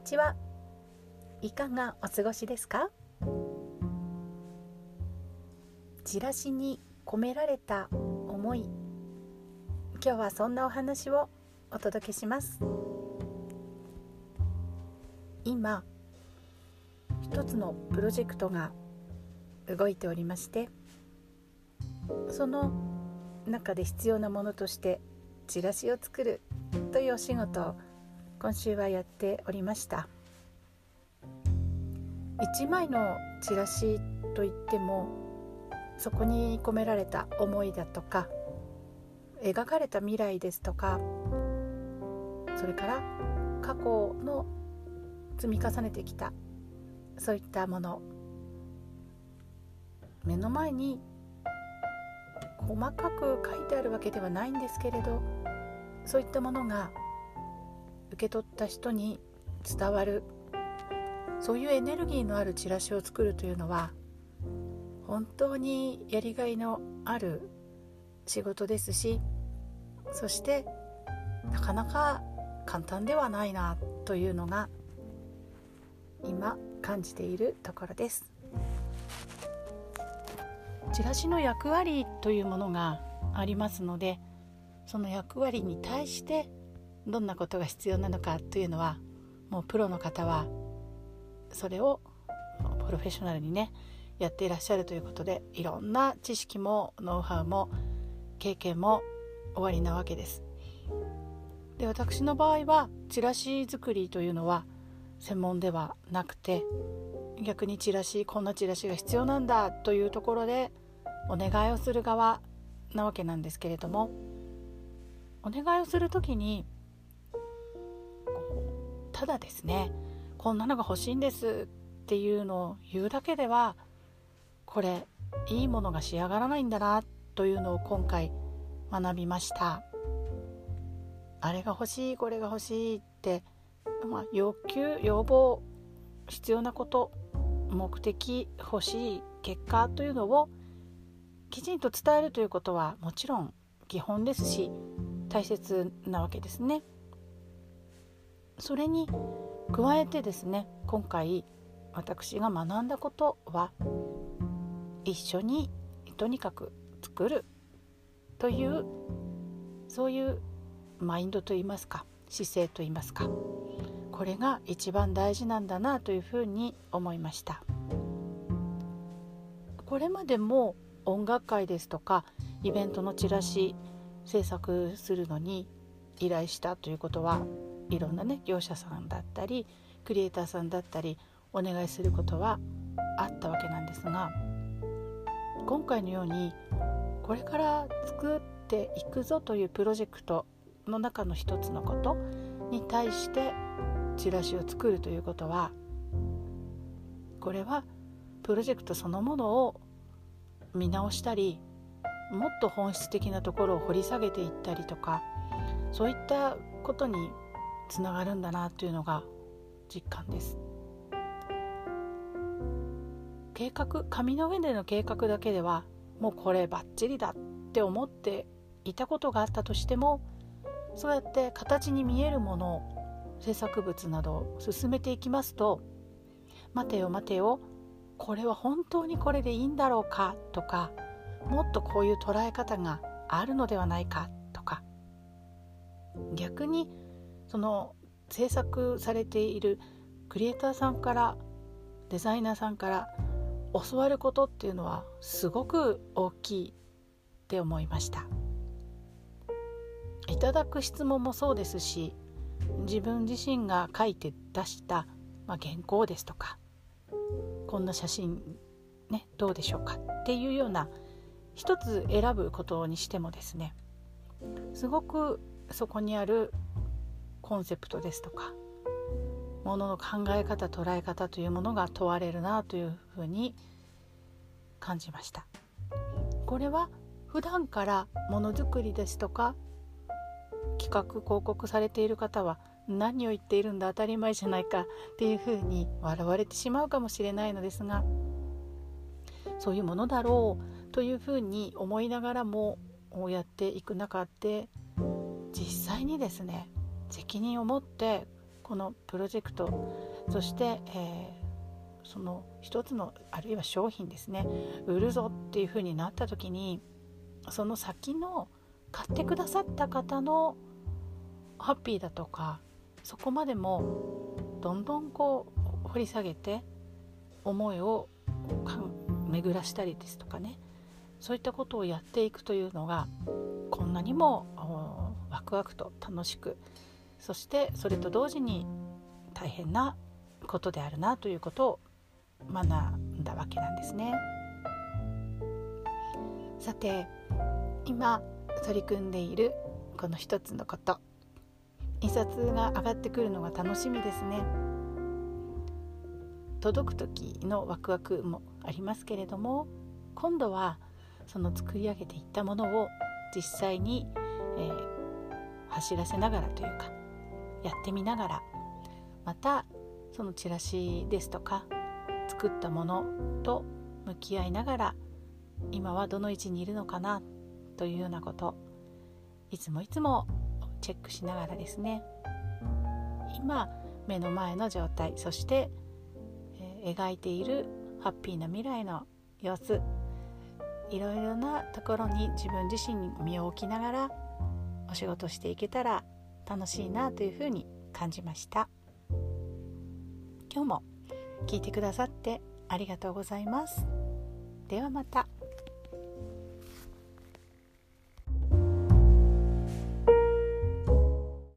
にちは。いかがお過ごしですか？チラシに込められた思い。今日はそんなお話をお届けします。今一つのプロジェクトが動いておりましてその中で必要なものとしてチラシを作るというお仕事を今週はやっておりました。1枚のチラシといってもそこに込められた思いだとか描かれた未来ですとかそれから過去の積み重ねてきたそういったもの。目の前に細かく書いてあるわけではないんですけれどそういったものが受け取った人に伝わる。そういうエネルギーのあるチラシを作るというのは本当にやりがいのある仕事ですしそしてなかなか簡単ではないなというのが今感じているところです。チラシの役割というものがありますのでその役割に対してどんなことが必要なのかというのはもうプロの方はそれをプロフェッショナルにねやっていらっしゃるということでいろんな知識もノウハウも経験も終わりなわけです。で私の場合はチラシ作りというのは専門ではなくて逆にチラシこんなチラシが必要なんだというところでお願いをする側なわけなんですけれどもお願いをする時にただですねこんなのが欲しいんですっていうのを言うだけではこれいいものが仕上がらないんだなというのを今回学びましたあれが欲しいこれが欲しいって、まあ、要求要望必要なこと目的欲しい結果というのをきちんと伝えるということはもちろん基本ですし大切なわけですね。それに加えてですね今回私が学んだことは一緒にとにかく作るというそういうマインドといいますか姿勢といいますかこれが一番大事なんだなというふうに思いました。これまでも音楽会ですとかイベントのチラシ制作するのに依頼したということはいろんなね業者さんだったりクリエイターさんだったりお願いすることはあったわけなんですが今回のようにこれから作っていくぞというプロジェクトの中の一つのことに対してチラシを作るということはこれはプロジェクトそのものを見直したりもっと本質的なところを掘り下げていったりとかそういったことにつながるんだなというのが実感です。計画紙の上での計画だけではもうこれバッチリだって思っていたことがあったとしてもそうやって形に見えるものを制作物などを進めていきますと待てよ待てよこれは本当にこれでいいんだろうかとかもっとこういう捉え方があるのではないかとか逆にその制作されているクリエイターさんからデザイナーさんから教わることっていうのはすごく大きいって思いました。いただく質問もそうですし自分自身が書いて出した、まあ、原稿ですとかこんな写真ねどうでしょうかっていうような一つ選ぶことにしてもですねすごくそこにあるコンセプトですとかものの考え方捉え方というものが問われるなというふうに感じました。これは普段からものづくりですとか企画広告されている方は何を言っているんだ当たり前じゃないかっていうふうに笑われてしまうかもしれないのですがそういうものだろうというふうに思いながらもやっていく中で実際にですね責任を持ってこのプロジェクトそして、えー、その一つのあるいは商品ですね売るぞっていうふうになった時にその先の買ってくださった方のハッピーだとかそこまでもどんどんこう掘り下げて思いを巡らしたりですとかねそういったことをやっていくというのがこんなにもワクワクと楽しくそしてそれと同時に大変なことであるなということを学んだわけなんですね。さて今取り組んでいるこの一つのこと印刷が上がってくるのが楽しみですね届く時のワクワクもありますけれども今度はその作り上げていったものを実際に、えー、走らせながらというかやってみながらまたそのチラシですとか作ったものと向き合いながら今はどの位置にいるのかなというようなこといつもいつもチェックしながらですね。今目の前の状態そして、えー、描いているハッピーな未来の様子いろいろなところに自分自身に身を置きながらお仕事していけたら楽しいなというふうに感じました今日も聞いてくださってありがとうございますではまた。